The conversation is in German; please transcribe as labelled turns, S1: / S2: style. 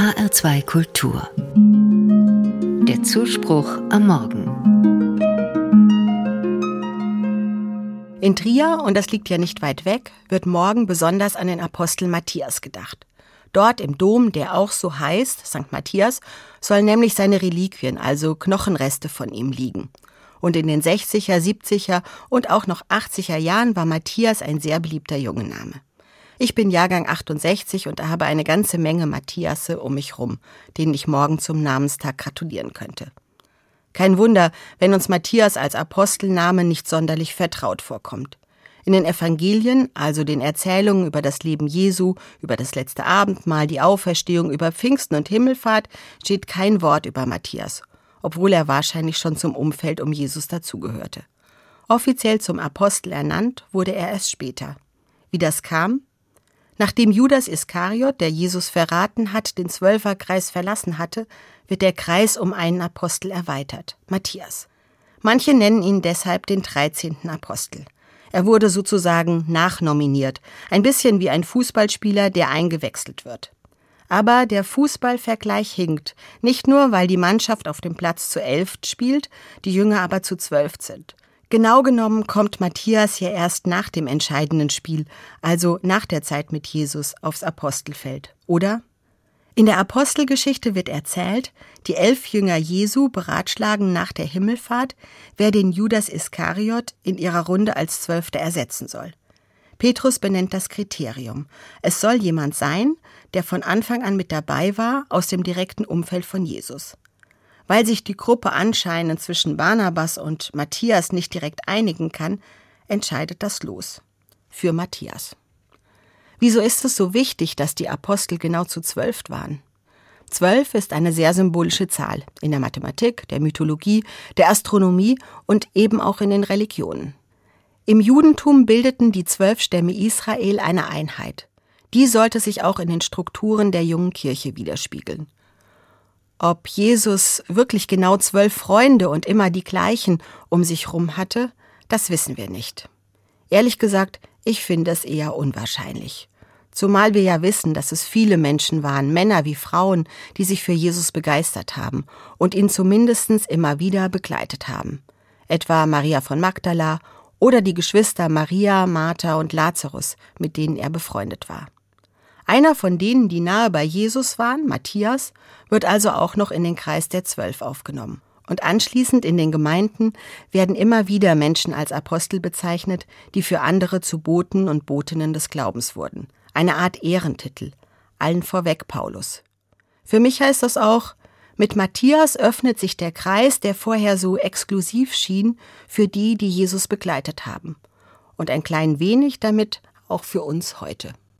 S1: HR2 Kultur. Der Zuspruch am Morgen.
S2: In Trier, und das liegt ja nicht weit weg, wird morgen besonders an den Apostel Matthias gedacht. Dort im Dom, der auch so heißt, St. Matthias, sollen nämlich seine Reliquien, also Knochenreste von ihm liegen. Und in den 60er, 70er und auch noch 80er Jahren war Matthias ein sehr beliebter Jungename. Ich bin Jahrgang 68 und habe eine ganze Menge Matthiasse um mich rum, denen ich morgen zum Namenstag gratulieren könnte. Kein Wunder, wenn uns Matthias als Apostelname nicht sonderlich vertraut vorkommt. In den Evangelien, also den Erzählungen über das Leben Jesu, über das letzte Abendmahl, die Auferstehung, über Pfingsten und Himmelfahrt, steht kein Wort über Matthias, obwohl er wahrscheinlich schon zum Umfeld um Jesus dazugehörte. Offiziell zum Apostel ernannt wurde er erst später. Wie das kam? Nachdem Judas Iskariot, der Jesus verraten hat, den Zwölferkreis verlassen hatte, wird der Kreis um einen Apostel erweitert, Matthias. Manche nennen ihn deshalb den 13. Apostel. Er wurde sozusagen nachnominiert, ein bisschen wie ein Fußballspieler, der eingewechselt wird. Aber der Fußballvergleich hinkt, nicht nur, weil die Mannschaft auf dem Platz zu elf spielt, die Jünger aber zu zwölf sind. Genau genommen kommt Matthias ja erst nach dem entscheidenden Spiel, also nach der Zeit mit Jesus, aufs Apostelfeld, oder? In der Apostelgeschichte wird erzählt, die elf Jünger Jesu beratschlagen nach der Himmelfahrt, wer den Judas Iskariot in ihrer Runde als Zwölfter ersetzen soll. Petrus benennt das Kriterium. Es soll jemand sein, der von Anfang an mit dabei war, aus dem direkten Umfeld von Jesus. Weil sich die Gruppe anscheinend zwischen Barnabas und Matthias nicht direkt einigen kann, entscheidet das Los. Für Matthias. Wieso ist es so wichtig, dass die Apostel genau zu zwölf waren? Zwölf ist eine sehr symbolische Zahl in der Mathematik, der Mythologie, der Astronomie und eben auch in den Religionen. Im Judentum bildeten die zwölf Stämme Israel eine Einheit. Die sollte sich auch in den Strukturen der jungen Kirche widerspiegeln. Ob Jesus wirklich genau zwölf Freunde und immer die gleichen um sich rum hatte, das wissen wir nicht. Ehrlich gesagt, ich finde es eher unwahrscheinlich. Zumal wir ja wissen, dass es viele Menschen waren, Männer wie Frauen, die sich für Jesus begeistert haben und ihn zumindest immer wieder begleitet haben. Etwa Maria von Magdala oder die Geschwister Maria, Martha und Lazarus, mit denen er befreundet war. Einer von denen, die nahe bei Jesus waren, Matthias, wird also auch noch in den Kreis der Zwölf aufgenommen. Und anschließend in den Gemeinden werden immer wieder Menschen als Apostel bezeichnet, die für andere zu Boten und Botinnen des Glaubens wurden. Eine Art Ehrentitel. Allen vorweg Paulus. Für mich heißt das auch, mit Matthias öffnet sich der Kreis, der vorher so exklusiv schien, für die, die Jesus begleitet haben. Und ein klein wenig damit auch für uns heute.